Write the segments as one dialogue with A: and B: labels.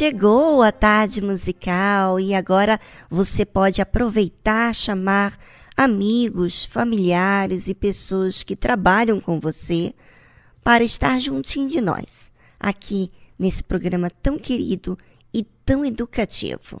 A: Chegou a tarde musical e agora você pode aproveitar, chamar amigos, familiares e pessoas que trabalham com você para estar juntinho de nós, aqui nesse programa tão querido e tão educativo.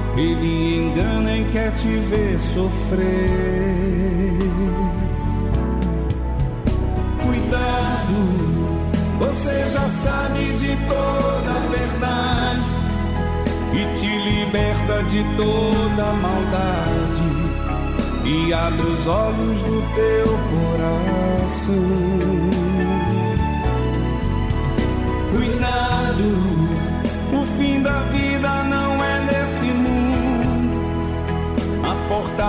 B: Ele engana e quer te ver sofrer. Cuidado, você já sabe de toda a verdade e te liberta de toda a maldade e abre os olhos do teu coração.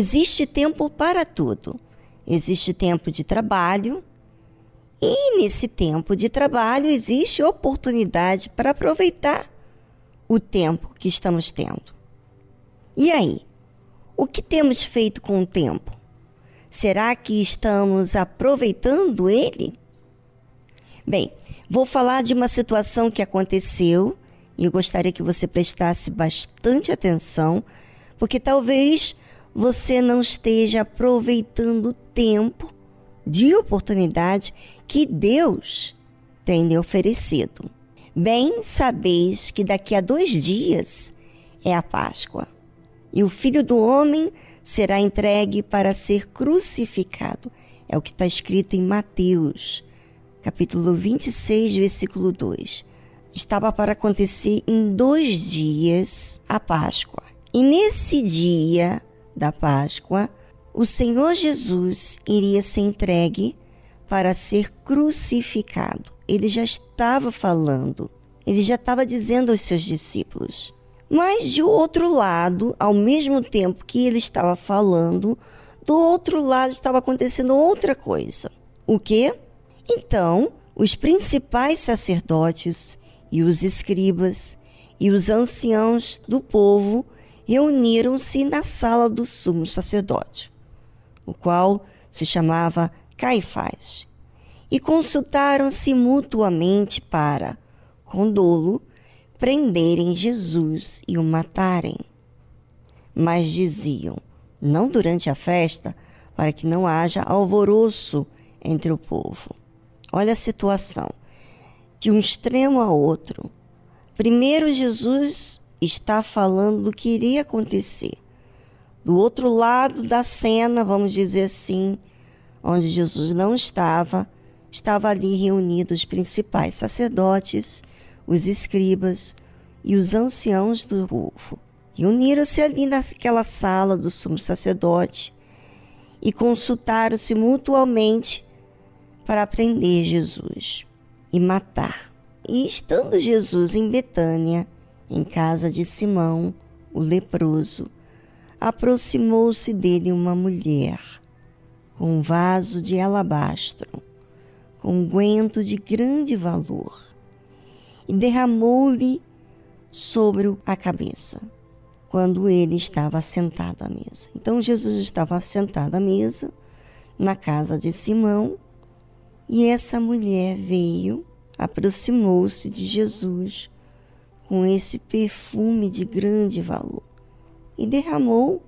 C: Existe tempo para tudo. Existe tempo de trabalho e nesse tempo de trabalho existe oportunidade para aproveitar o tempo que estamos tendo. E aí? O que temos feito com o tempo? Será que estamos aproveitando ele? Bem, vou falar de uma situação que aconteceu e eu gostaria que você prestasse bastante atenção, porque talvez você não esteja aproveitando o tempo de oportunidade que Deus tem lhe oferecido. Bem sabeis que daqui a dois dias é a Páscoa, e o Filho do Homem será entregue para ser crucificado. É o que está escrito em Mateus, capítulo 26, versículo 2. Estava para acontecer em dois dias a Páscoa. E nesse dia, da Páscoa, o Senhor Jesus iria ser entregue para ser crucificado. Ele já estava falando, ele já estava dizendo aos seus discípulos. Mas de outro lado, ao mesmo tempo que ele estava falando, do outro lado estava acontecendo outra coisa. O que? Então, os principais sacerdotes e os escribas e os anciãos do povo reuniram-se na sala do sumo sacerdote, o qual se chamava Caifás, e consultaram-se mutuamente para, com dolo, prenderem Jesus e o matarem. Mas diziam, não durante a festa, para que não haja alvoroço entre o povo. Olha a situação. De um extremo a outro, Primeiro, Jesus está falando do que iria acontecer. Do outro lado da cena, vamos dizer assim, onde Jesus não estava, estava ali reunidos os principais sacerdotes, os escribas e os anciãos do povo. Reuniram-se ali naquela sala do sumo sacerdote e consultaram-se mutuamente para prender Jesus e matar. E estando Jesus em Betânia, em casa de Simão, o leproso, aproximou-se dele uma mulher com um vaso de alabastro, com um guento de grande valor, e derramou-lhe sobre a cabeça, quando ele estava sentado à mesa. Então Jesus estava sentado à mesa na casa de Simão, e essa mulher veio, aproximou-se de Jesus com esse perfume de grande valor e derramou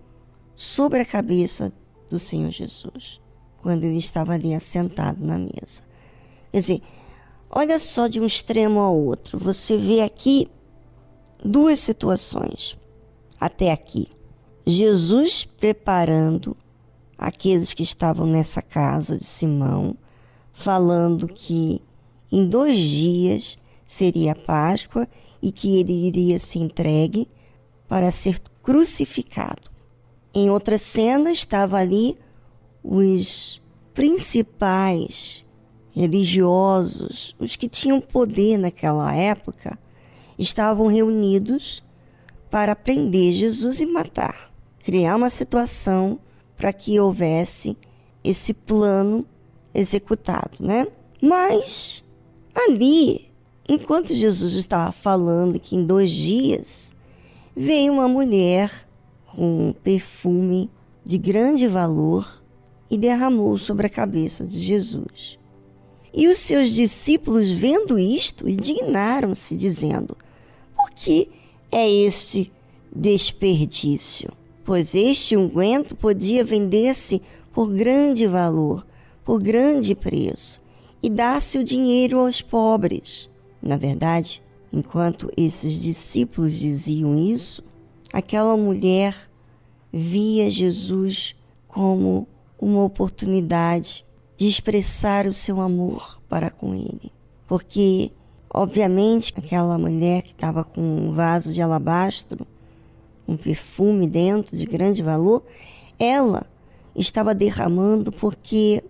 C: sobre a cabeça do Senhor Jesus quando ele estava ali assentado na mesa. Quer dizer, olha só de um extremo ao outro. Você vê aqui duas situações até aqui. Jesus preparando aqueles que estavam nessa casa de Simão, falando que em dois dias seria Páscoa e que ele iria se entregue para ser crucificado. Em outra cena estava ali os principais religiosos, os que tinham poder naquela época, estavam reunidos para prender Jesus e matar, criar uma situação para que houvesse esse plano executado, né? Mas ali, enquanto Jesus estava falando que em dois dias veio uma mulher com um perfume de grande valor e derramou sobre a cabeça de Jesus. E os seus discípulos, vendo isto, indignaram-se, dizendo: Por que é este desperdício? Pois este unguento podia vender-se por grande valor, por grande preço, e dar-se o dinheiro aos pobres. Na verdade, enquanto esses discípulos diziam isso, aquela mulher via Jesus como uma oportunidade de expressar o seu amor para com ele. Porque, obviamente, aquela mulher que estava com um vaso de alabastro, um perfume dentro de grande valor, ela estava derramando porque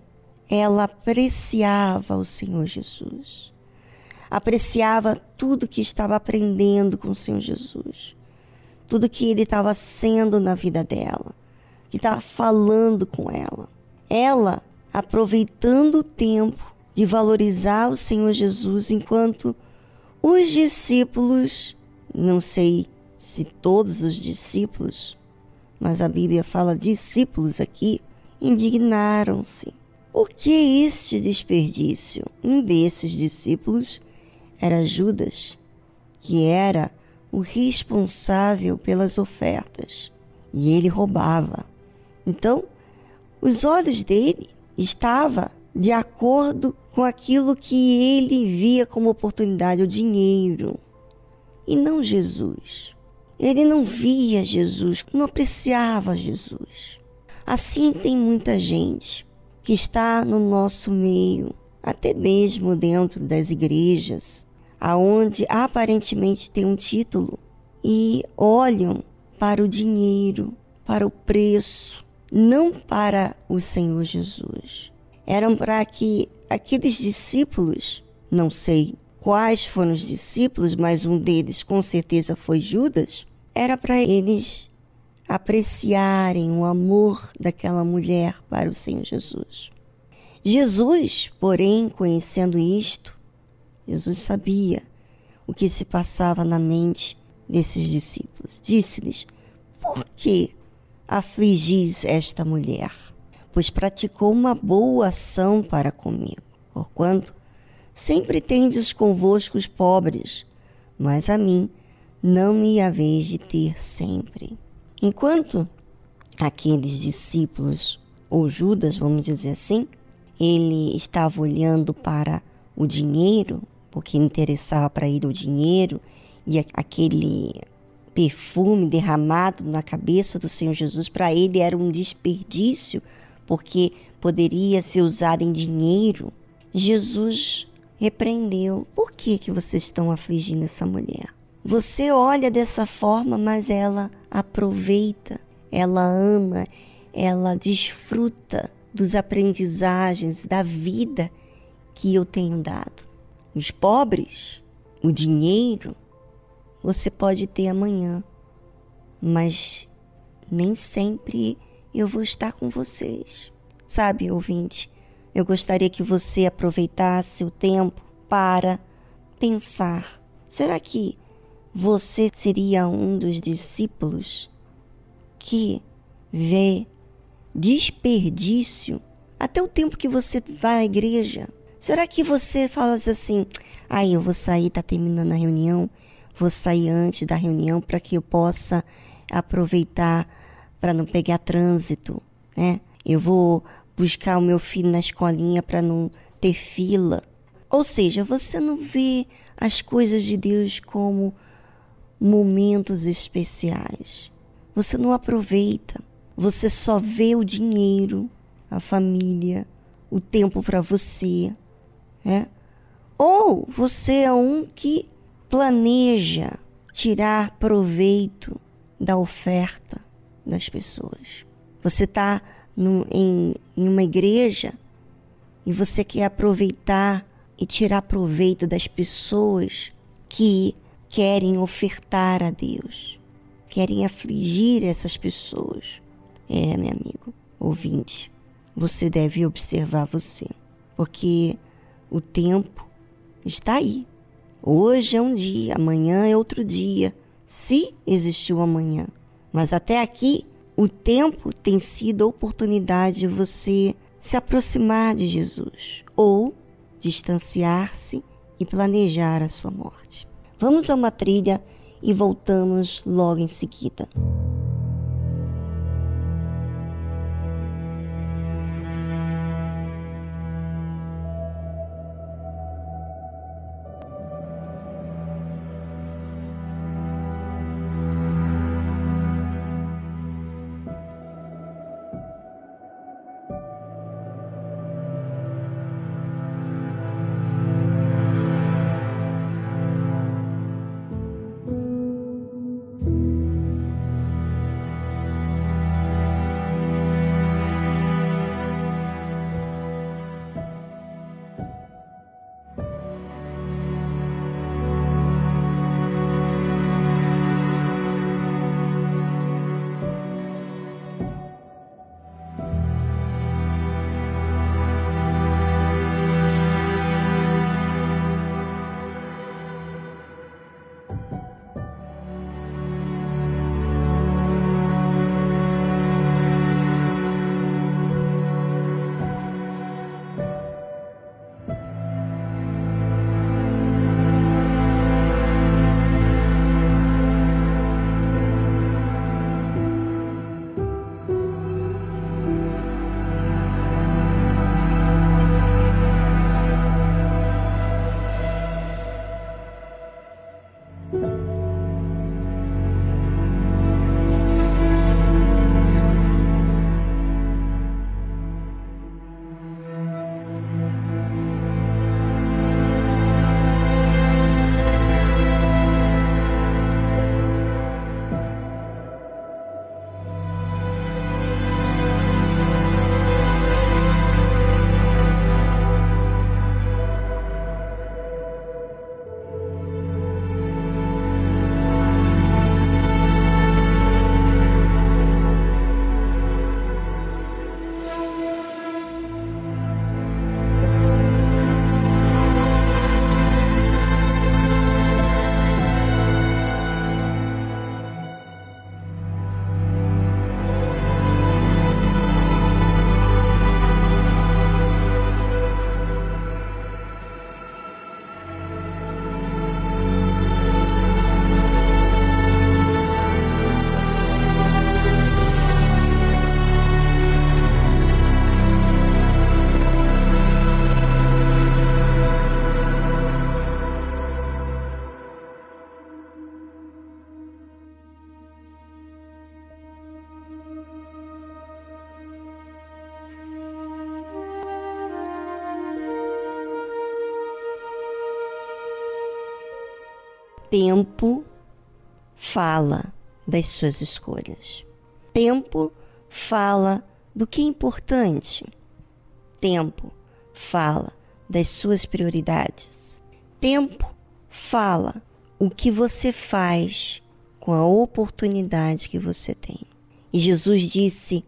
C: ela apreciava o Senhor Jesus. Apreciava tudo que estava aprendendo com o Senhor Jesus. Tudo que ele estava sendo na vida dela que estava falando com ela. Ela aproveitando o tempo de valorizar o Senhor Jesus enquanto os discípulos, não sei se todos os discípulos, mas a Bíblia fala discípulos aqui, indignaram-se. Por que este desperdício? Um desses discípulos era Judas, que era o responsável pelas ofertas, e ele roubava. Então, os olhos dele estavam de acordo com aquilo que ele via como oportunidade, o dinheiro, e não Jesus. Ele não via Jesus, não apreciava Jesus. Assim tem muita gente que está no nosso meio, até mesmo dentro das igrejas, aonde aparentemente tem um título e olham para o dinheiro, para o preço, não para o Senhor Jesus. Eram para que aqueles discípulos, não sei quais foram os discípulos, mas um deles com certeza foi Judas, era para eles apreciarem o amor daquela mulher para o Senhor Jesus. Jesus, porém, conhecendo isto, Jesus sabia o que se passava na mente desses discípulos. Disse-lhes: Por que afligis esta mulher, pois praticou uma boa ação para comigo. Porquanto sempre tendes convosco os pobres, mas a mim não me haveis de ter sempre. Enquanto aqueles discípulos, ou Judas, vamos dizer assim, ele estava olhando para o dinheiro, porque interessava para ele o dinheiro, e aquele perfume derramado na cabeça do Senhor Jesus para ele era um desperdício, porque poderia ser usado em dinheiro. Jesus repreendeu: Por que que vocês estão afligindo essa mulher? Você olha dessa forma, mas ela aproveita, ela ama, ela desfruta dos aprendizagens da vida que eu tenho dado. Os pobres, o dinheiro, você pode ter amanhã, mas nem sempre eu vou estar com vocês. Sabe, ouvinte, eu gostaria que você aproveitasse o tempo para pensar: será que você seria um dos discípulos que vê desperdício até o tempo que você vai à igreja? Será que você fala assim: aí ah, eu vou sair, tá terminando a reunião, vou sair antes da reunião para que eu possa aproveitar para não pegar trânsito, né? Eu vou buscar o meu filho na escolinha para não ter fila. Ou seja, você não vê as coisas de Deus como momentos especiais. Você não aproveita. Você só vê o dinheiro, a família, o tempo para você, né? Ou você é um que planeja tirar proveito da oferta das pessoas. Você está em, em uma igreja e você quer aproveitar e tirar proveito das pessoas que querem ofertar a Deus, querem afligir essas pessoas. É, meu amigo, ouvinte, você deve observar você, porque o tempo está aí. Hoje é um dia, amanhã é outro dia, se existiu amanhã. Mas até aqui, o tempo tem sido a oportunidade de você se aproximar de Jesus ou distanciar-se e planejar a sua morte. Vamos a uma trilha e voltamos logo em seguida. Tempo fala das suas escolhas. Tempo fala do que é importante. Tempo fala das suas prioridades. Tempo fala o que você faz com a oportunidade que você tem. E Jesus disse: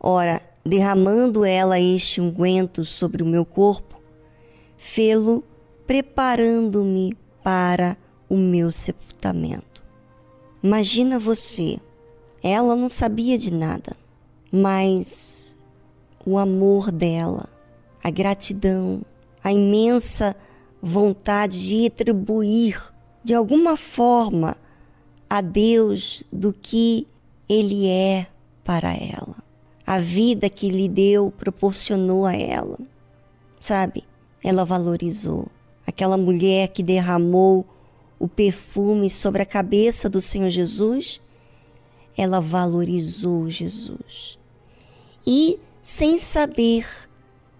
C: Ora, derramando ela este unguento sobre o meu corpo, fê-lo preparando-me para o meu sepultamento. Imagina você, ela não sabia de nada, mas o amor dela, a gratidão, a imensa vontade de retribuir de alguma forma a Deus do que Ele é para ela. A vida que lhe deu proporcionou a ela. Sabe? Ela valorizou. Aquela mulher que derramou o perfume sobre a cabeça do Senhor Jesus, ela valorizou Jesus. E, sem saber,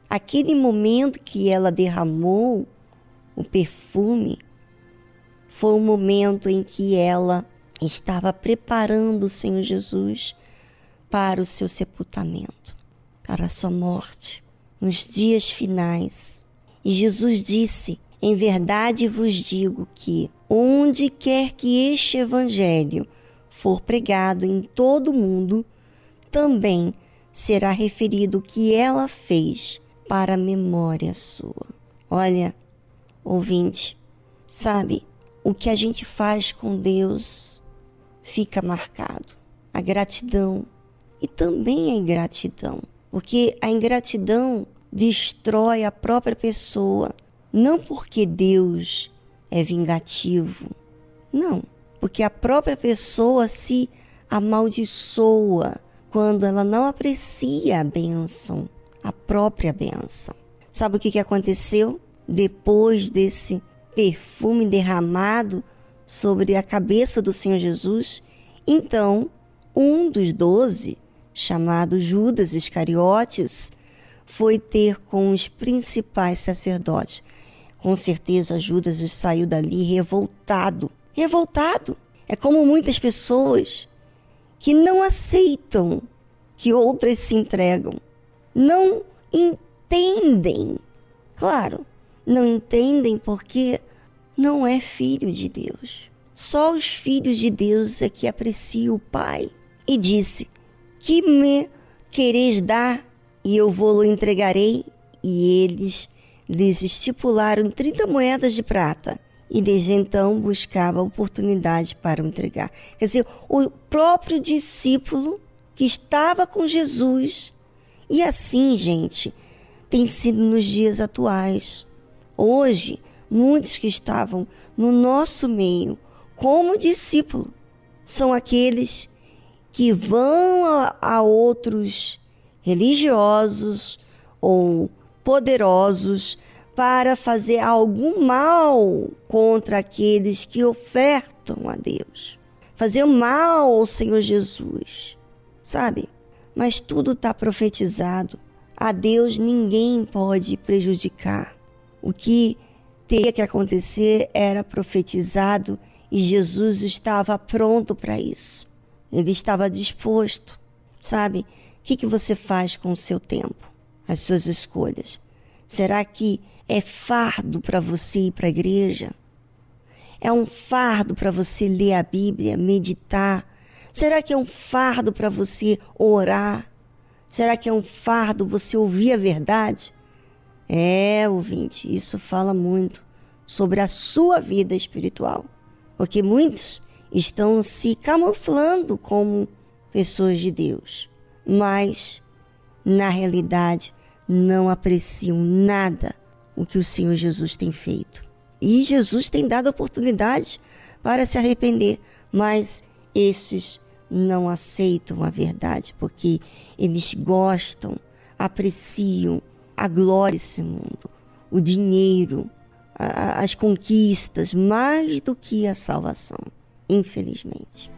C: aquele momento que ela derramou o perfume, foi o momento em que ela estava preparando o Senhor Jesus para o seu sepultamento, para a sua morte, nos dias finais. E Jesus disse: Em verdade vos digo que, onde quer que este evangelho for pregado em todo o mundo, também será referido o que ela fez para memória sua. Olha, ouvinte, sabe, o que a gente faz com Deus fica marcado. A gratidão e também a ingratidão, porque a ingratidão destrói a própria pessoa, não porque Deus é vingativo, não, porque a própria pessoa se amaldiçoa quando ela não aprecia a bênção, a própria bênção. Sabe o que, que aconteceu depois desse perfume derramado sobre a cabeça do Senhor Jesus? Então, um dos doze, chamado Judas Iscariotes, foi ter com os principais sacerdotes. Com certeza, Judas saiu dali revoltado. Revoltado. É como muitas pessoas que não aceitam que outras se entregam. Não entendem. Claro, não entendem porque não é filho de Deus. Só os filhos de Deus é que apreciam o Pai. E disse: Que me quereis dar e eu vou-lo entregarei? E eles lhes estipularam trinta moedas de prata. E desde então buscava oportunidade para o entregar. Quer dizer, o próprio discípulo que estava com Jesus. E assim, gente, tem sido nos dias atuais. Hoje, muitos que estavam no nosso meio como discípulo são aqueles que vão a, a outros religiosos ou poderosos para fazer algum mal contra aqueles que ofertam a Deus. Fazer mal ao Senhor Jesus, sabe? Mas tudo está profetizado. A Deus ninguém pode prejudicar. O que teria que acontecer era profetizado e Jesus estava pronto para isso. Ele estava disposto, sabe? O que, que você faz com o seu tempo, as suas escolhas? Será que é fardo para você ir para a igreja? É um fardo para você ler a Bíblia, meditar? Será que é um fardo para você orar? Será que é um fardo você ouvir a verdade? É, ouvinte, isso fala muito sobre a sua vida espiritual, porque muitos estão se camuflando como pessoas de Deus mas na realidade não apreciam nada o que o Senhor Jesus tem feito. E Jesus tem dado oportunidade para se arrepender, mas esses não aceitam a verdade porque eles gostam, apreciam a glória desse mundo, o dinheiro, a, as conquistas, mais do que a salvação, infelizmente.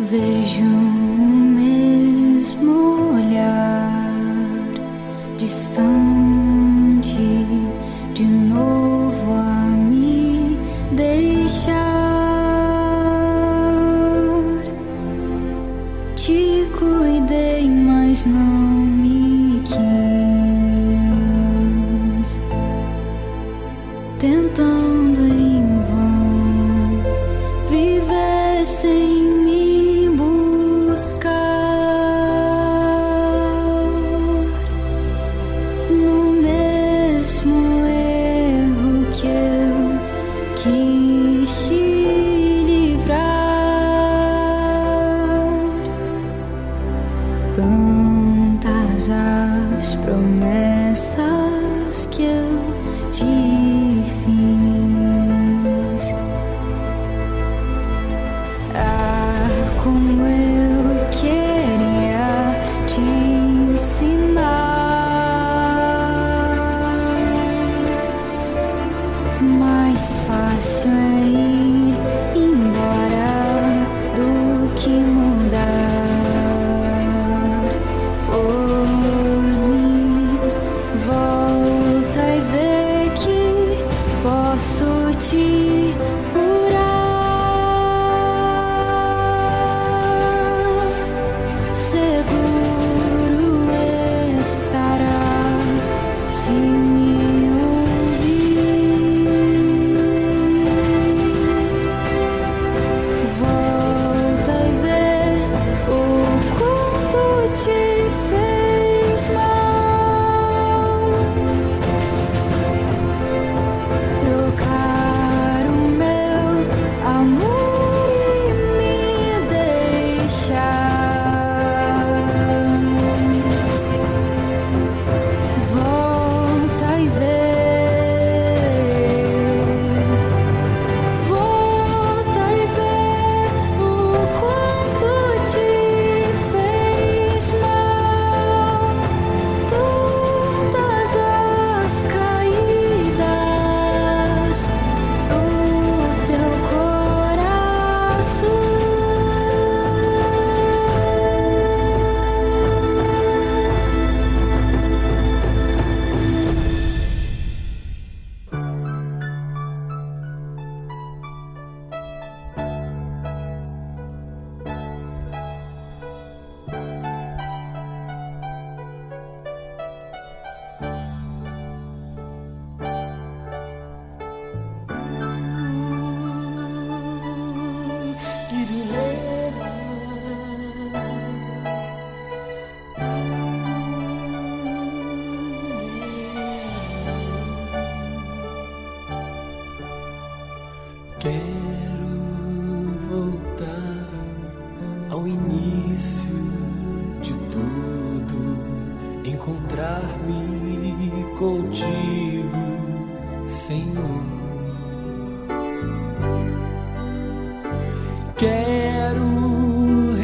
D: Vejo o mesmo olhar distante, de novo a me deixar.
E: Te cuidei, mas
F: não.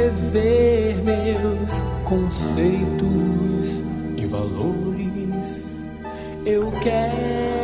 F: rever meus conceitos e valores. Eu quero.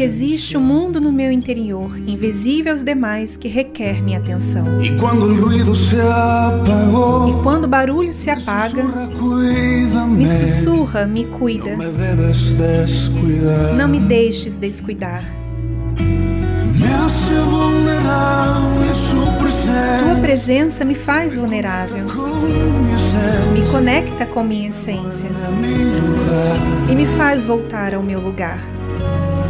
G: Que existe um mundo no meu interior, invisível aos demais, que requer minha atenção.
B: E quando o ruído se apagou,
G: e quando o barulho se apaga, me sussurra, me cuida. Não me deixes descuidar. Tua presença me faz vulnerável. Me conecta com minha essência. E me faz voltar ao meu lugar.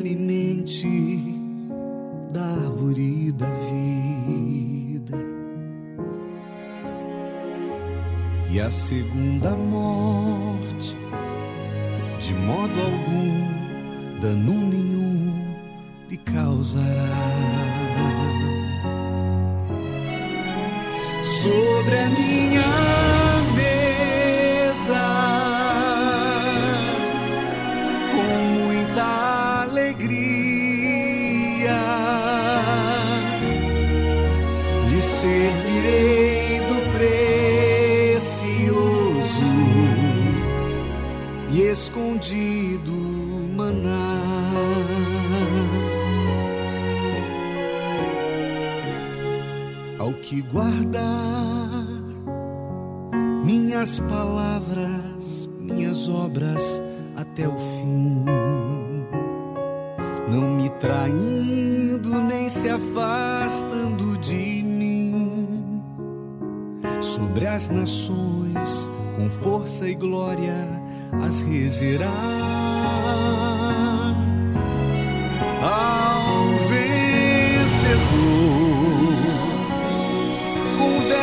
B: Alimente da árvore da vida. E a segunda morte, de modo algum, dano nenhum lhe causará. Sobre a minha guardar minhas palavras, minhas obras até o fim, não me traindo nem se afastando de mim. Sobre as nações, com força e glória, as regerá. Ao vencedor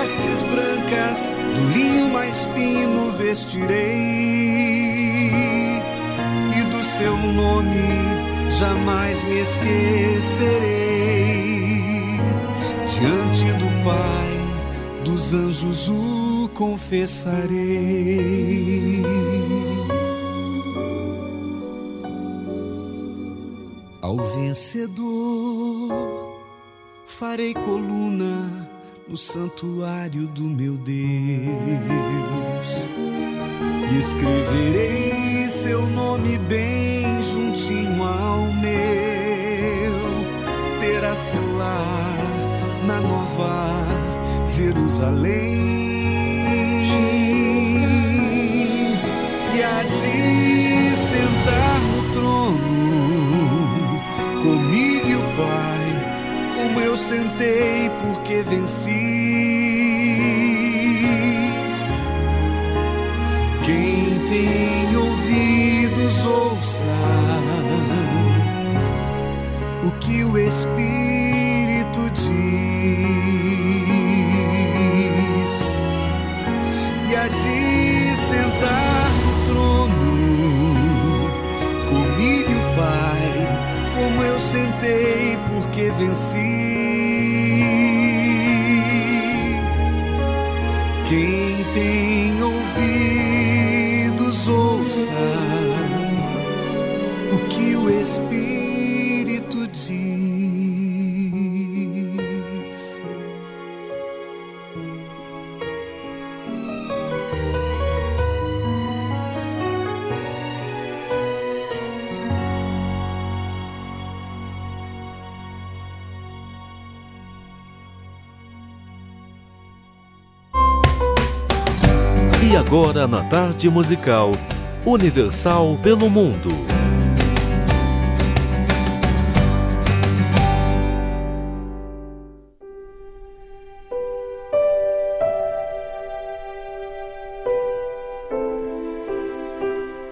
B: vestes brancas, do linho mais fino vestirei, e do seu nome jamais me esquecerei. Diante do Pai, dos anjos o confessarei. Ao vencedor farei coluna no santuário do meu Deus e escreverei seu nome bem juntinho ao meu. Terá seu lar na nova Jerusalém. Como eu sentei porque venci. Quem tem ouvidos ouça o que o Espírito diz. E há de sentar no trono comigo Pai, como eu sentei venci. Quem tem
H: tarde musical Universal pelo Mundo.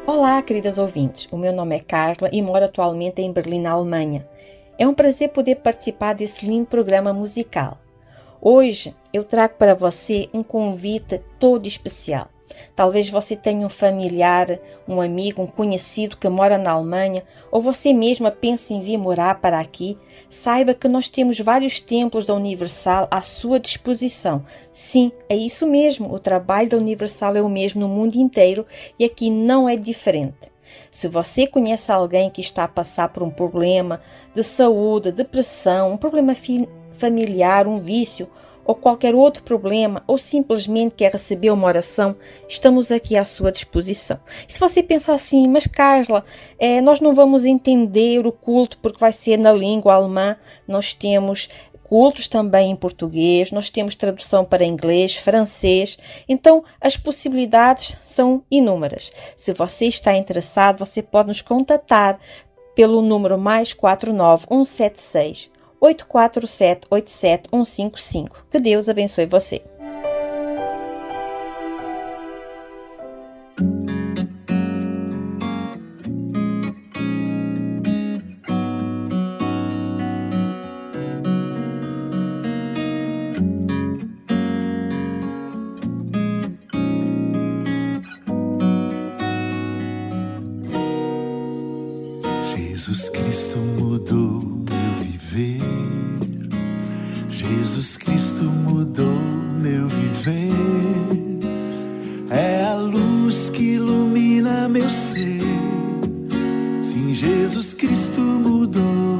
I: Olá, queridas ouvintes. O meu nome é Carla e moro atualmente em Berlim, Alemanha. É um prazer poder participar desse lindo programa musical. Hoje eu trago para você um convite todo especial. Talvez você tenha um familiar, um amigo, um conhecido que mora na Alemanha, ou você mesma pense em vir morar para aqui. Saiba que nós temos vários templos da Universal à sua disposição. Sim, é isso mesmo. O trabalho da Universal é o mesmo no mundo inteiro e aqui não é diferente. Se você conhece alguém que está a passar por um problema de saúde, depressão, um problema familiar, um vício ou qualquer outro problema, ou simplesmente quer receber uma oração, estamos aqui à sua disposição. E se você pensar assim, mas Carla, é, nós não vamos entender o culto porque vai ser na língua alemã, nós temos cultos também em português, nós temos tradução para inglês, francês, então as possibilidades são inúmeras. Se você está interessado, você pode nos contatar pelo número mais 49176 847 155. Que Deus abençoe você.
J: Jesus Cristo mudou Jesus Cristo mudou meu viver. É a luz que ilumina meu ser. Sim, Jesus Cristo mudou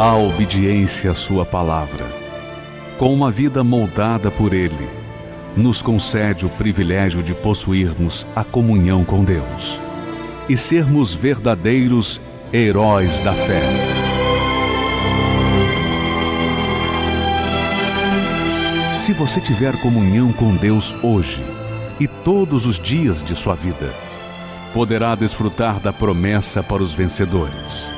K: A obediência à Sua palavra, com uma vida moldada por Ele, nos concede o privilégio de possuirmos a comunhão com Deus e sermos verdadeiros heróis da fé. Se você tiver comunhão com Deus hoje e todos os dias de sua vida, poderá desfrutar da promessa para os vencedores.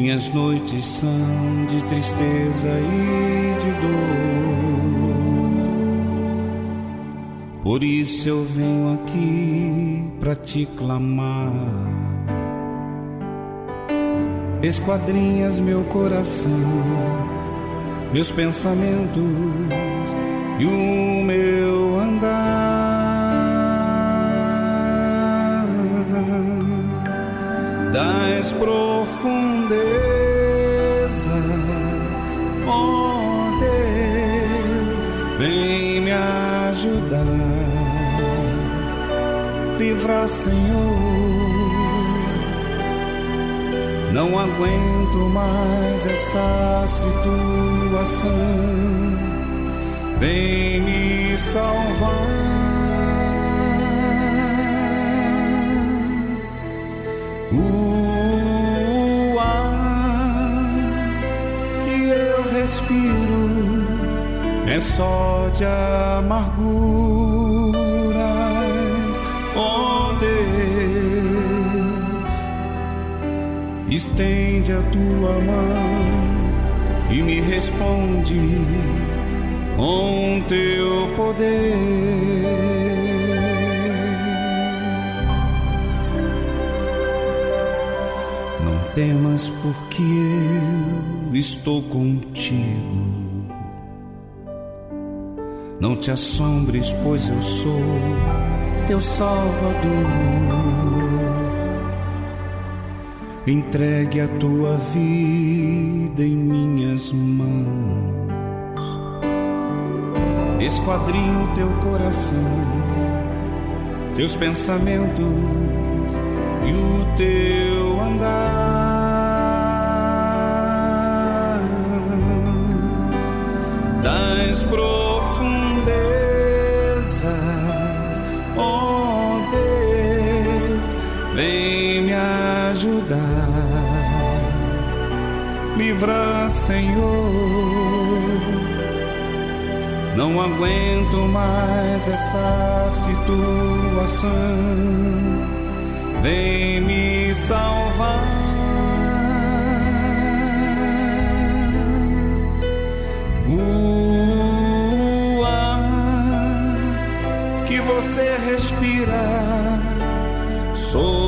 B: Minhas noites são de tristeza e de dor. Por isso eu venho aqui para te clamar. Esquadrinhas meu coração, meus pensamentos e o meu andar. das profundezas, livrar, Senhor. Não aguento mais essa situação. Vem me salvar. O ar que eu respiro é só de amarguras. Estende a tua mão e me responde com teu poder. Não temas porque eu estou contigo. Não te assombres, pois eu sou teu Salvador. Entregue a tua vida em minhas mãos. Esquadrinho teu coração, teus pensamentos e o teu andar. Das livra, Senhor. Não aguento mais essa situação. Vem me salvar. O ar que você respira, sou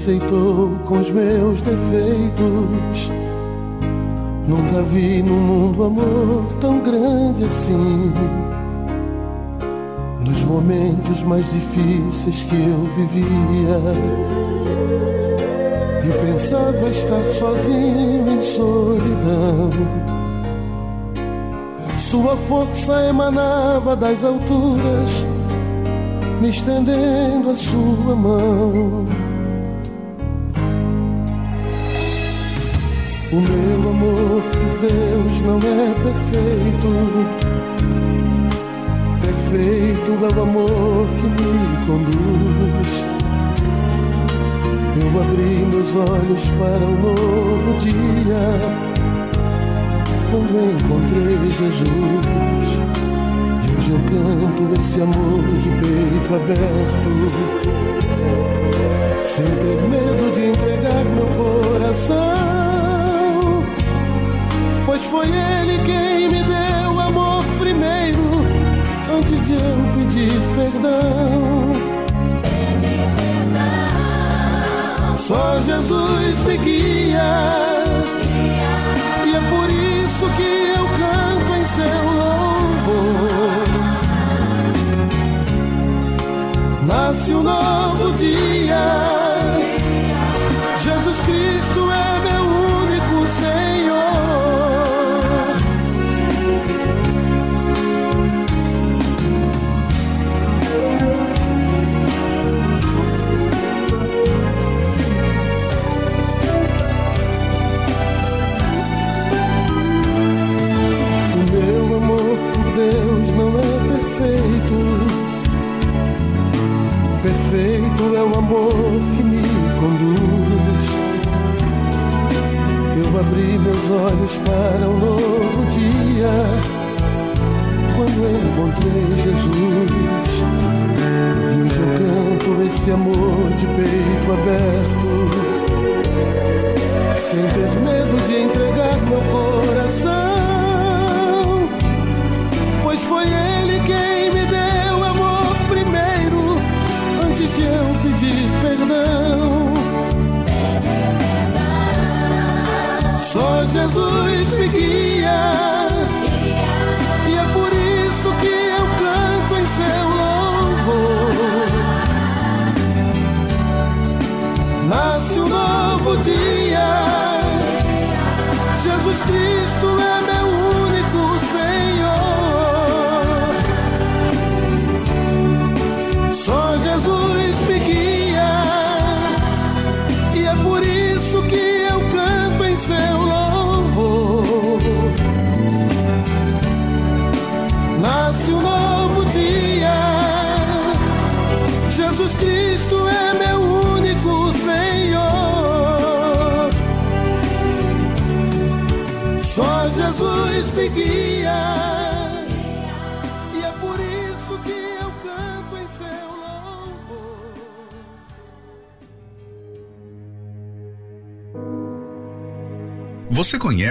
L: Aceitou com os meus defeitos. Nunca vi no mundo amor tão grande assim. Nos momentos mais difíceis que eu vivia e pensava estar sozinho em solidão. Sua força emanava das alturas, me estendendo a sua mão. O meu amor por Deus não é perfeito. Perfeito é o amor que me conduz eu abri meus olhos para um novo dia quando encontrei Jesus. E hoje eu canto esse amor de peito aberto, sem ter medo de entregar meu coração, pois foi Ele quem me deu amor primeiro, antes de eu pedir perdão. Só Jesus me guia. E é por isso que eu canto em seu louvor. Nasce um novo dia.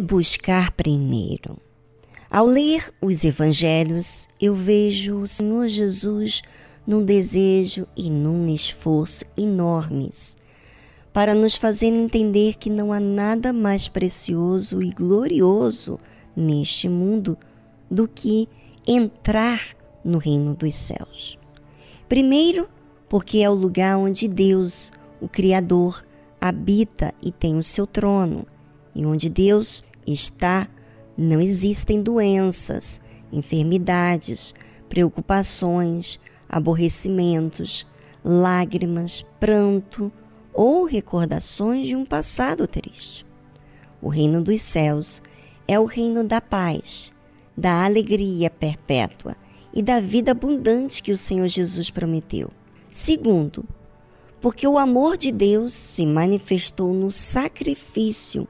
C: Buscar primeiro? Ao ler os evangelhos, eu vejo o Senhor Jesus num desejo e num esforço enormes para nos fazer entender que não há nada mais precioso e glorioso neste mundo do que entrar no reino dos céus. Primeiro, porque é o lugar onde Deus, o Criador, habita e tem o seu trono, e onde Deus está, não existem doenças, enfermidades, preocupações, aborrecimentos, lágrimas, pranto ou recordações de um passado triste. O reino dos céus é o reino da paz, da alegria perpétua e da vida abundante que o Senhor Jesus prometeu. Segundo, porque o amor de Deus se manifestou no sacrifício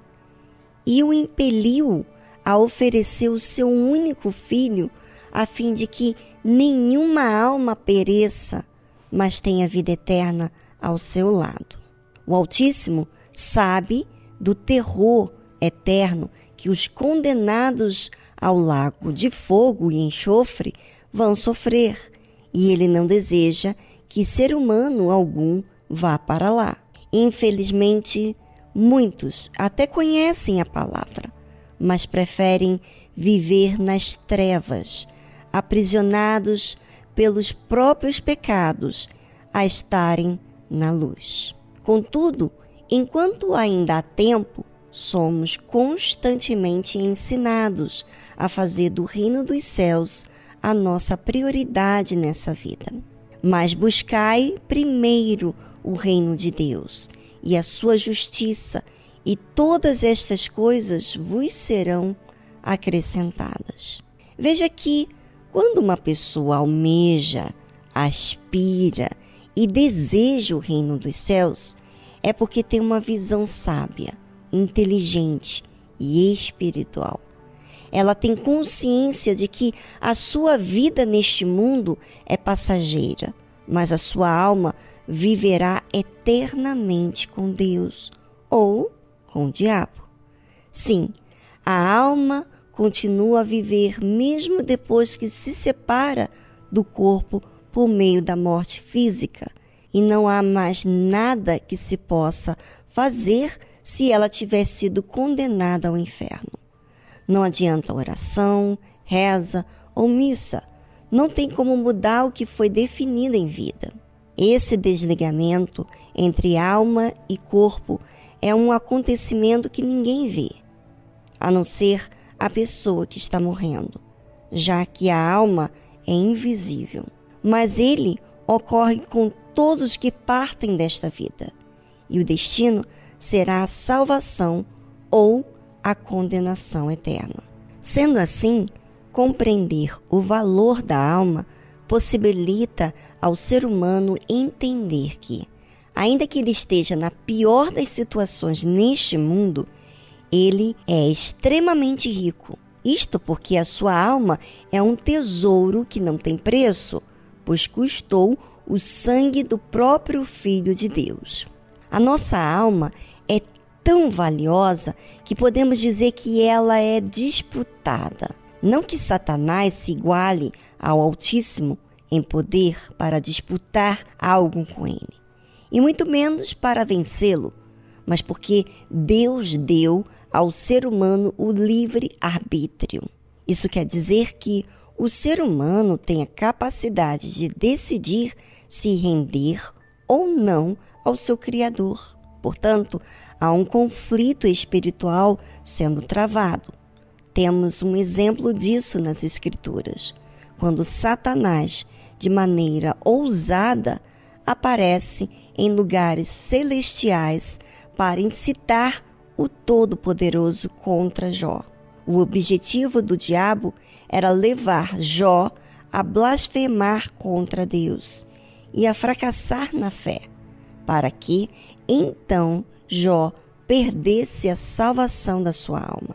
C: e o impeliu a oferecer o seu único filho a fim de que nenhuma alma pereça, mas tenha vida eterna ao seu lado. O Altíssimo sabe do terror eterno que os condenados ao lago de fogo e enxofre vão sofrer, e ele não deseja que ser humano algum vá para lá. Infelizmente, muitos até conhecem a palavra, mas preferem viver nas trevas, aprisionados pelos próprios pecados, a estarem na luz. Contudo, enquanto ainda há tempo, somos constantemente ensinados a fazer do reino dos céus a nossa prioridade nessa vida. Mas buscai primeiro o reino de Deus e a sua justiça, e todas estas coisas vos serão acrescentadas. Veja que quando uma pessoa almeja, aspira e deseja o reino dos céus, é porque tem uma visão sábia, inteligente e espiritual. Ela tem consciência de que a sua vida neste mundo é passageira, mas a sua alma viverá eternamente com Deus ou com o diabo. Sim, a alma continua a viver mesmo depois que se separa do corpo por meio da morte física, e não há mais nada que se possa fazer se ela tiver sido condenada ao inferno. Não adianta oração, reza ou missa, não tem como mudar o que foi definido em vida. Esse desligamento entre alma e corpo é um acontecimento que ninguém vê, a não ser a pessoa que está morrendo, já que a alma é invisível mas ele ocorre com todos que partem desta vida, e o destino será a salvação ou a condenação eterna. Sendo assim, compreender o valor da alma possibilita ao ser humano entender que ainda que ele esteja na pior das situações neste mundo, ele é extremamente rico. Isto porque a sua alma é um tesouro que não tem preço, pois custou o sangue do próprio Filho de Deus. A nossa alma é tão valiosa que podemos dizer que ela é disputada. Não que Satanás se iguale ao Altíssimo em poder para disputar algo com ele, e muito menos para vencê-lo, mas porque Deus deu ao ser humano o livre arbítrio. Isso quer dizer que o ser humano tem a capacidade de decidir se render ou não ao seu Criador. Portanto, há um conflito espiritual sendo travado. Temos um exemplo disso nas Escrituras, quando Satanás, de maneira ousada, aparece em lugares celestiais para incitar o Todo-Poderoso contra Jó. O objetivo do diabo era levar Jó a blasfemar contra Deus e a fracassar na fé, para que então Jó perdesse a salvação da sua alma.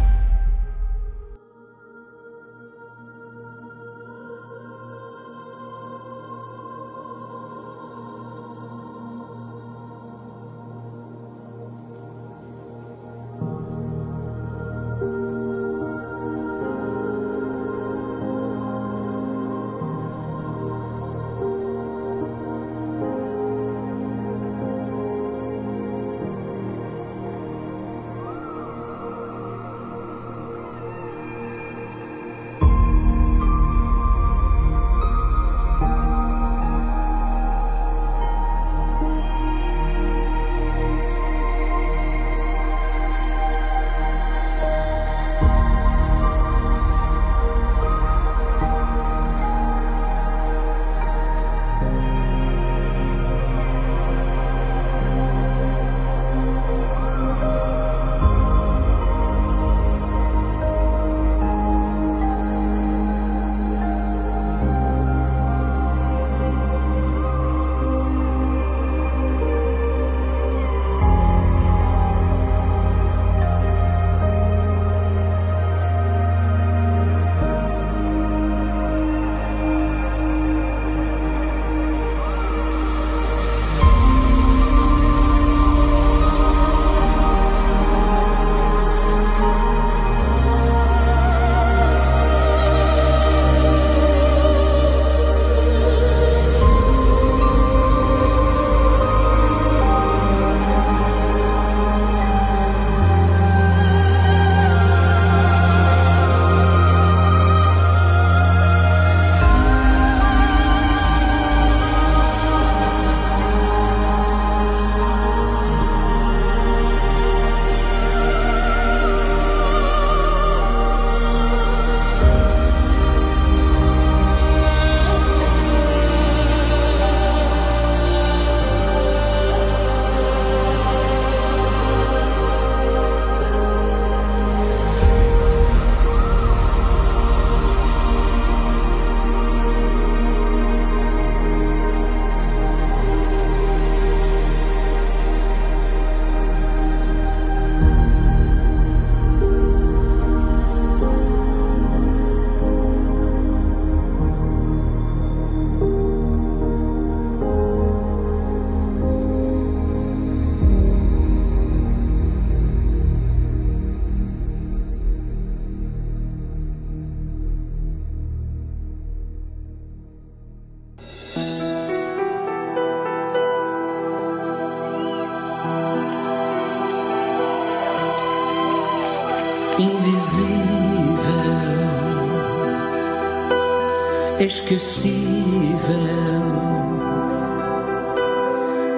M: esquecível.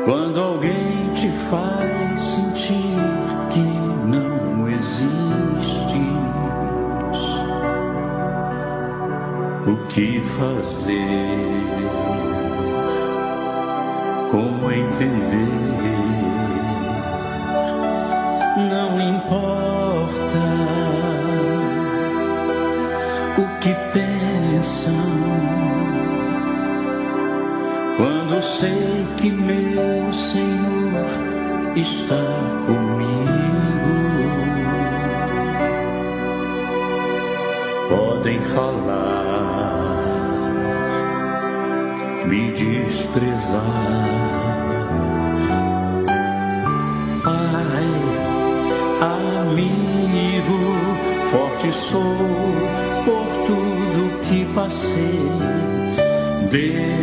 M: Quando alguém te faz sentir que não existes, o que fazer, como entender. Não importa o que pensam sei que meu Senhor está comigo. Podem falar, me desprezar. Pai, amigo, forte sou por tudo que passei. Deus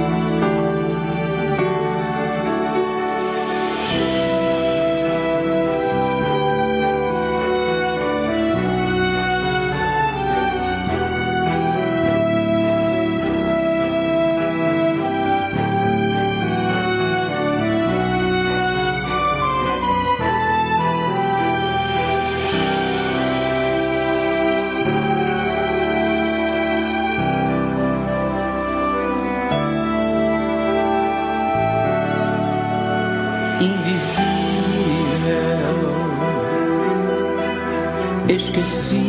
M: inesquecível.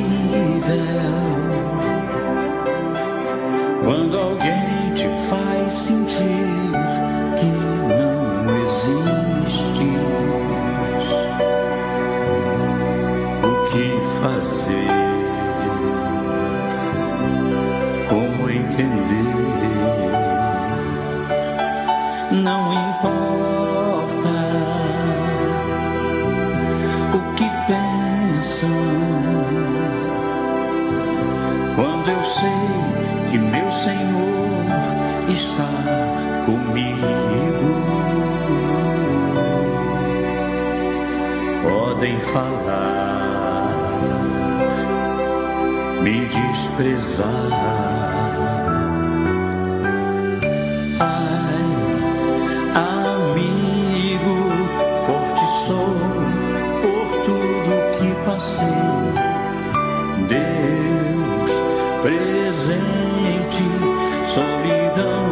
M: Quando alguém te faz sentir que falar, me desprezar. Ai, amigo, forte sou por tudo que passei. Deus presente, solidão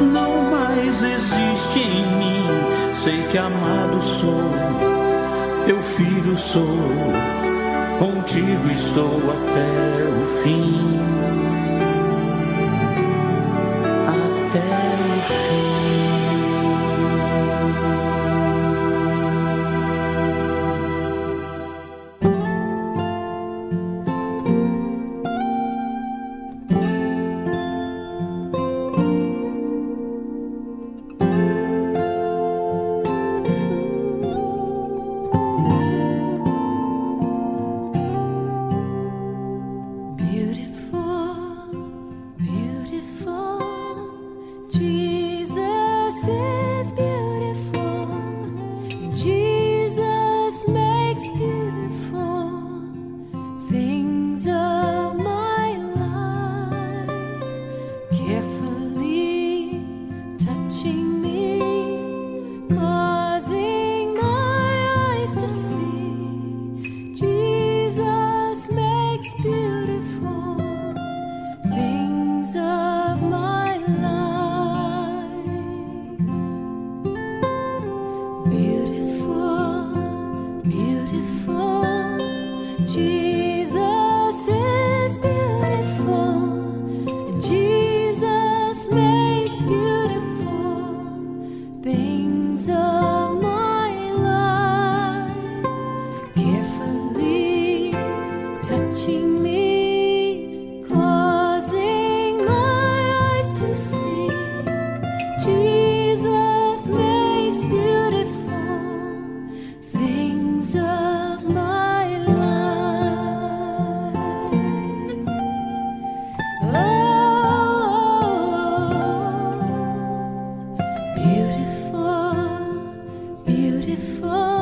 M: não mais existe em mim. Sei que amado sou
D: of my life.
N: beautiful.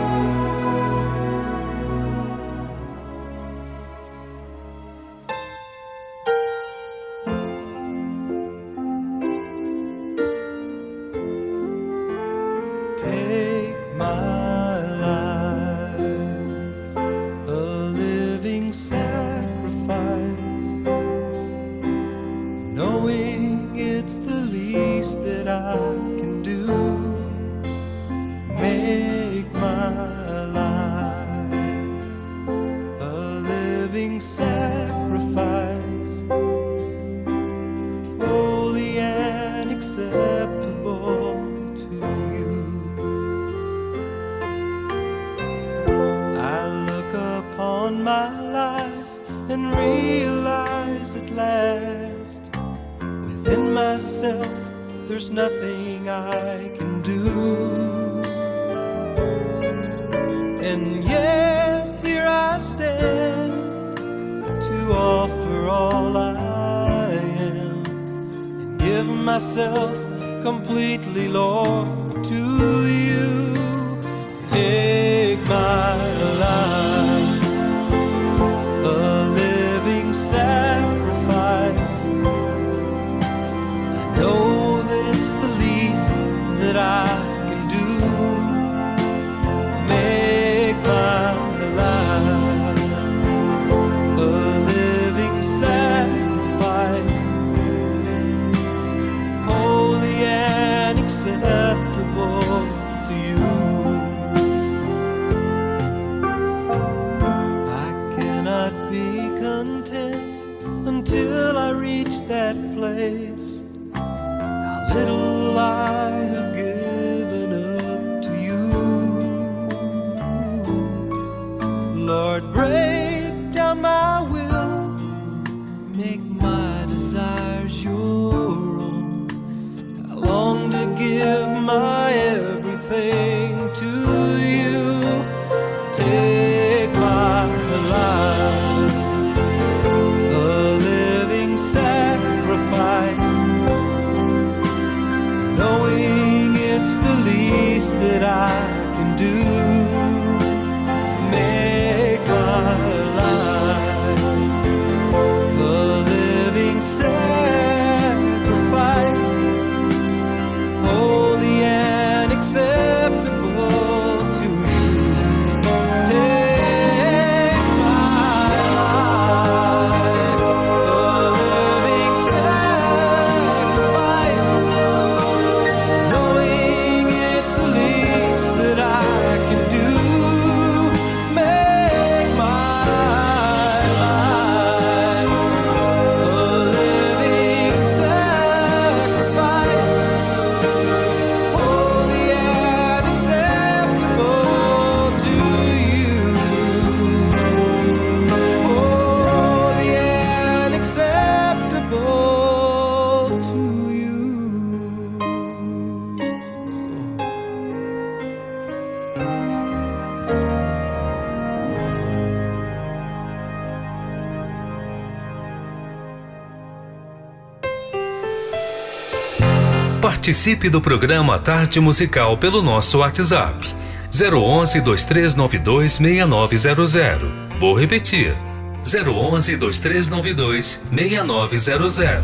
H: Participe do programa Tarde Musical pelo nosso WhatsApp 011 2392 6900. Vou repetir. 011 2392 6900.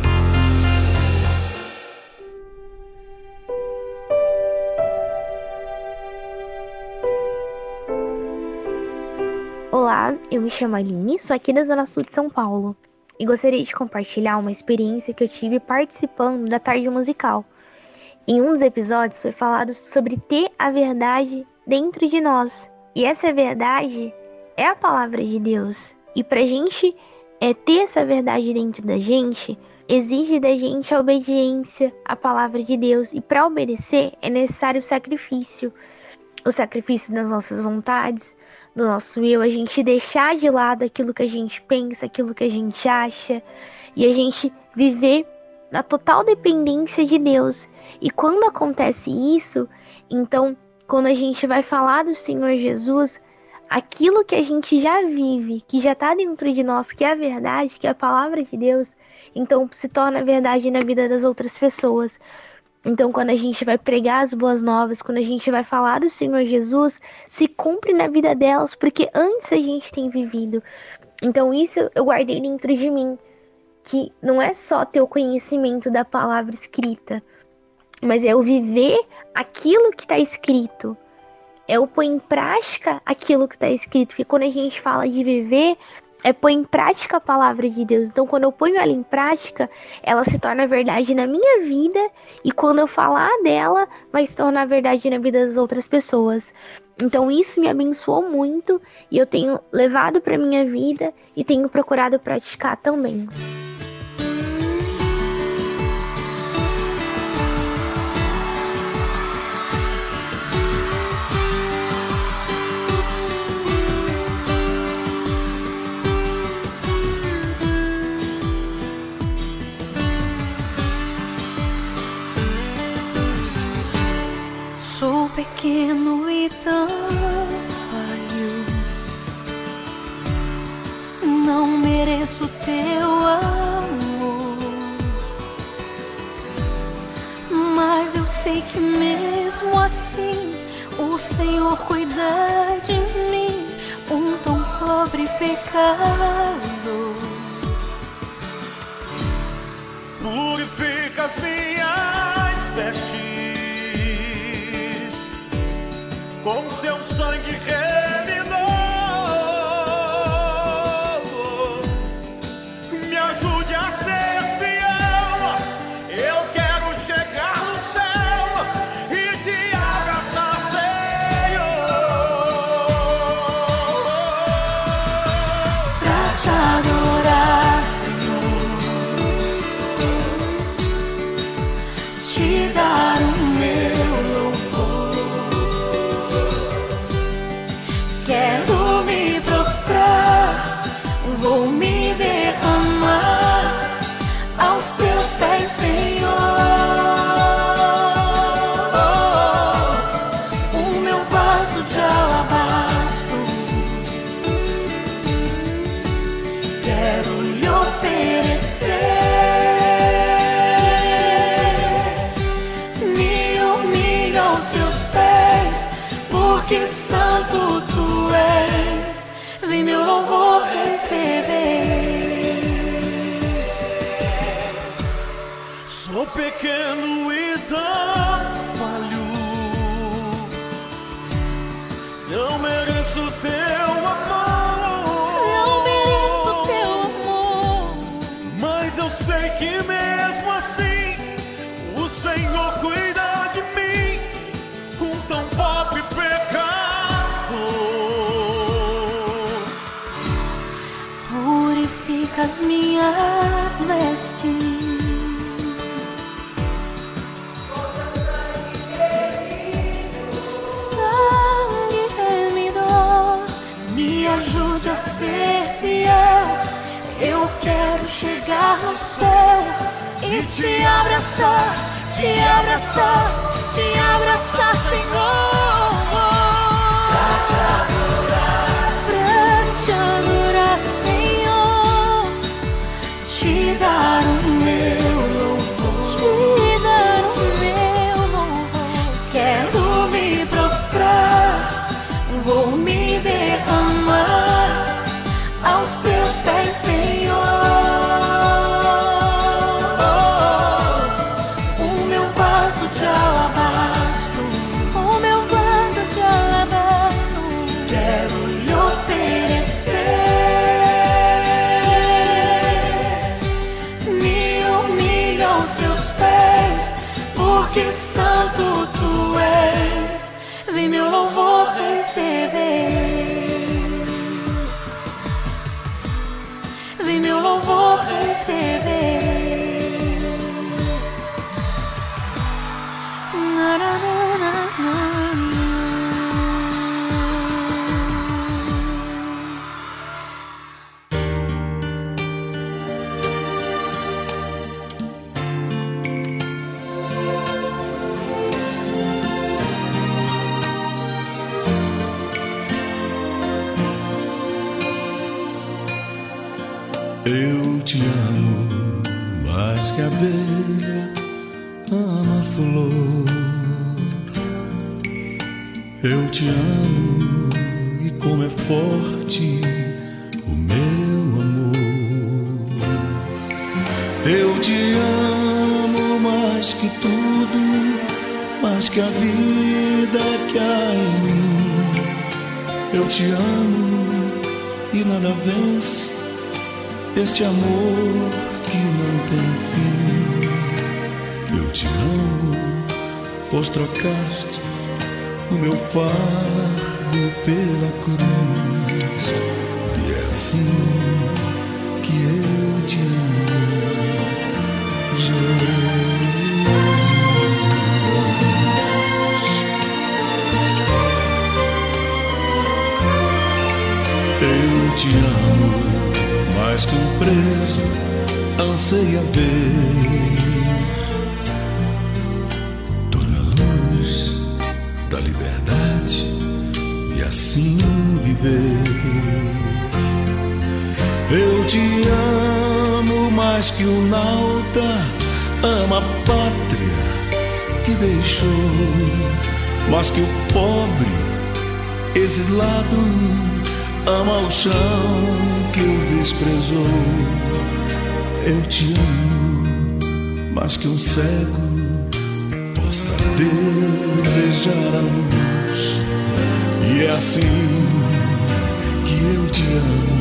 O: Olá, eu me chamo Aline, sou aqui da Zona Sul de São Paulo e gostaria de compartilhar uma experiência que eu tive participando da tarde musical. Em um dos episódios foi falado sobre ter a verdade dentro de nós. E essa verdade é a palavra de Deus. E para a gente é, ter essa verdade dentro da gente, exige da gente a obediência à palavra de Deus. E para obedecer é necessário o sacrifício o sacrifício das nossas vontades, do nosso eu, a gente deixar de lado aquilo que a gente pensa, aquilo que a gente acha, e a gente viver na total dependência de Deus. E quando acontece isso, então, quando a gente vai falar do Senhor Jesus, aquilo que a gente já vive, que já está dentro de nós, que é a verdade, que é a palavra de Deus, então se torna verdade na vida das outras pessoas. Então, quando a gente vai pregar as boas novas, quando a gente vai falar do Senhor Jesus, se cumpre na vida delas, porque antes a gente tem vivido. Então, isso eu guardei dentro de mim, que não é só ter o conhecimento da palavra escrita, mas é o viver aquilo que está escrito. É o pôr em prática aquilo que está escrito. Porque quando a gente fala de viver, é pôr em prática a palavra de Deus. Então, quando eu ponho ela em prática, ela se torna verdade na minha vida, e quando eu falar dela, vai se tornar verdade na vida das outras pessoas. Então, isso me abençoou muito e eu tenho levado para minha vida e tenho procurado praticar também.
D: Pequeno e tão falho. Não mereço teu amor, mas eu sei que mesmo assim o Senhor cuida de mim, um tão pobre pecador.
P: Purifica as minhas com seu sangue pequeno sei que mesmo assim o Senhor cuida de mim, um tão pobre pecado.
D: Purifica as minhas vestes. Te abraçar, te abraçar, te abraçar, Senhor.
P: Este amor que não tem fim. Eu te amo, pois trocaste o meu fardo pela cruz. E é assim que eu te amo, Jesus. Mais que um preso anseia ver toda a luz da liberdade e assim viver. Eu te amo mais que o nauta ama a pátria que deixou, mais que o pobre exilado ama o chão que desprezou. Eu te amo, mais que um cego possa desejar a luz. E é assim que eu te amo,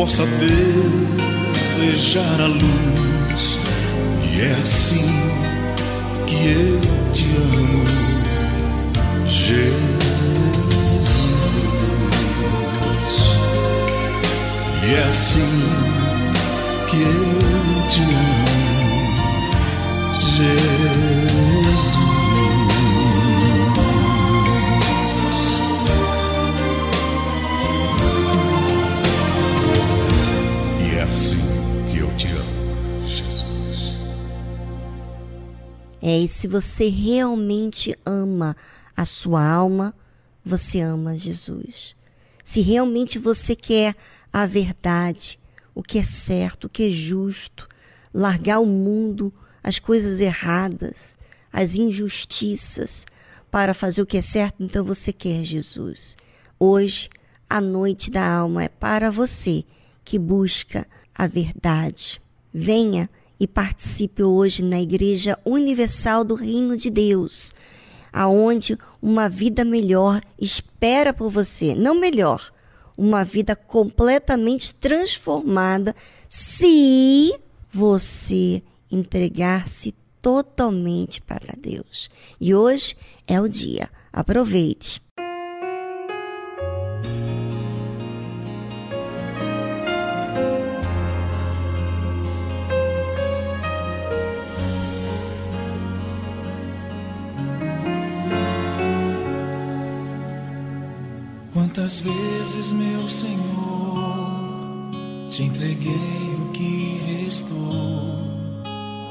P: possa desejar a luz. E é assim que eu É, e
C: se você realmente ama a sua alma, você ama Jesus. Se realmente você quer a verdade, o que é certo, o que é justo, largar o mundo, as coisas erradas, as injustiças, para fazer o que é certo, então você quer Jesus. Hoje, a noite da alma é para você que busca a verdade. Venha e participe hoje na Igreja Universal do Reino de Deus, aonde uma vida melhor espera por você, não melhor, uma vida completamente transformada se você entregar-se totalmente para Deus. E hoje é o dia. Aproveite.
B: Muitas vezes, meu Senhor, te entreguei o que restou.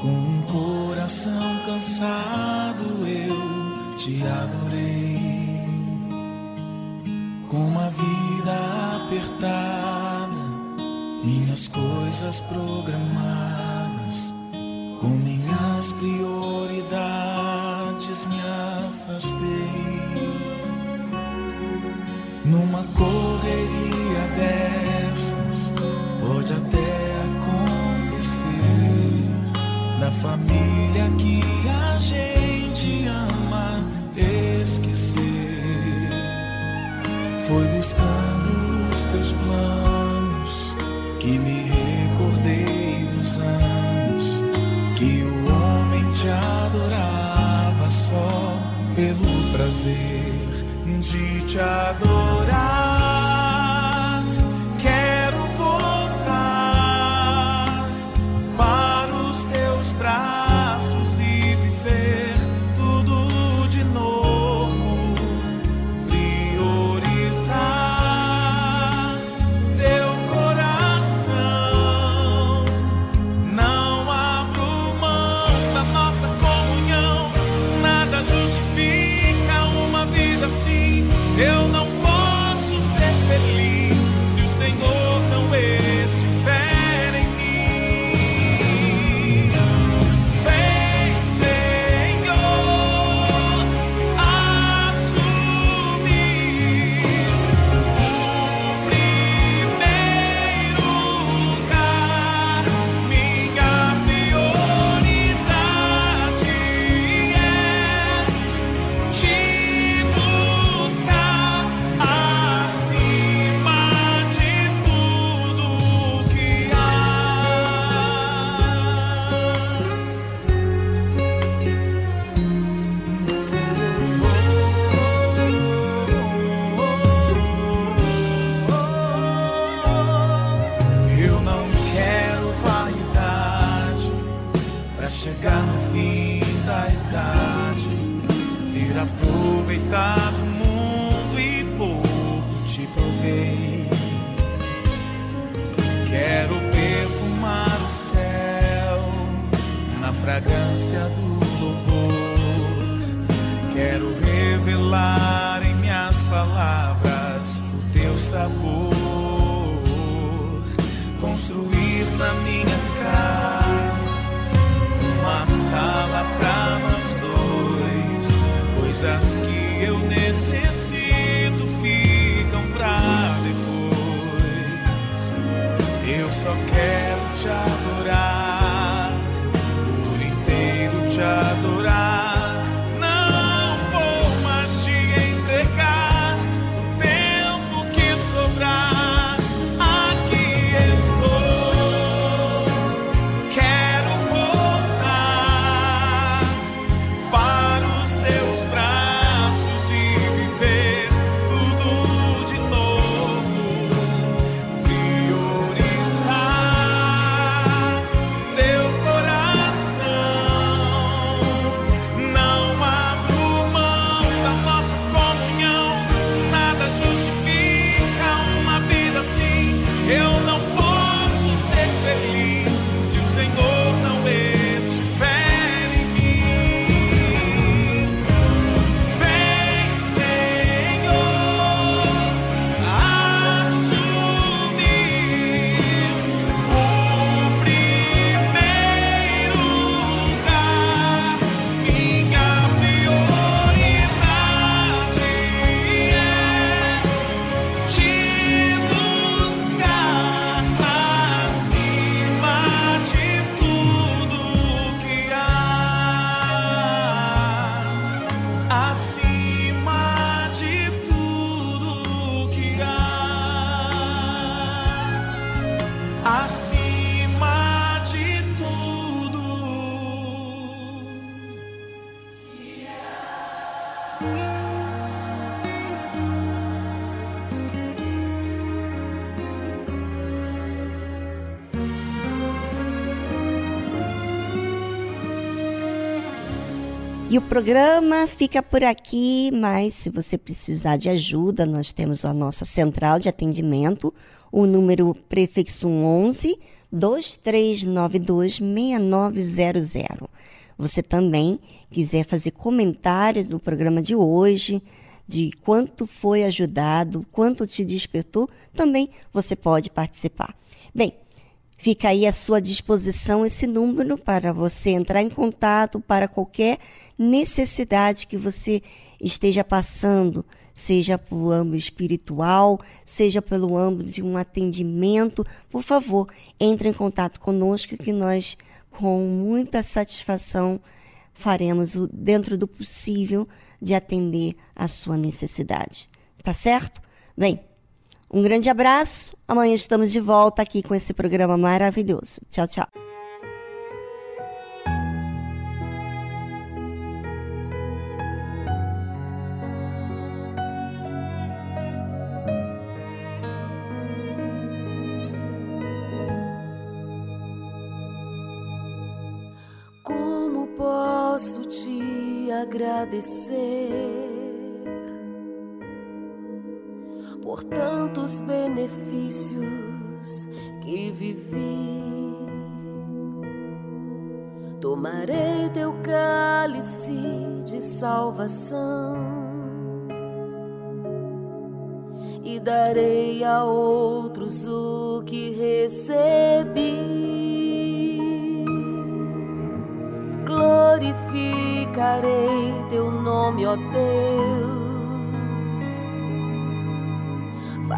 B: Com um coração cansado, eu te adorei. Com uma vida apertada, minhas coisas programadas coisas que eu necessito ficam pra depois. Eu só quero te adorar, por inteiro te adorar.
C: Programa fica por aqui, mas se você precisar de ajuda, nós temos a nossa central de atendimento, o número prefixo 11 2392 6900. Você também quiser fazer comentário do programa de hoje, de quanto foi ajudado, quanto te despertou, também você pode participar. Bem, Fica aí à sua disposição esse número para você entrar em contato para qualquer necessidade que você esteja passando, seja pelo âmbito espiritual, seja pelo âmbito de um atendimento. Por favor, entre em contato conosco que nós, com muita satisfação, faremos o dentro do possível de atender a sua necessidade. Tá certo? Bem, um grande abraço. Amanhã estamos de volta aqui com esse programa maravilhoso. Tchau, tchau.
D: Como posso te agradecer? Por tantos benefícios que vivi. Tomarei teu cálice de salvação e darei a outros o que recebi. Glorificarei teu nome, ó Deus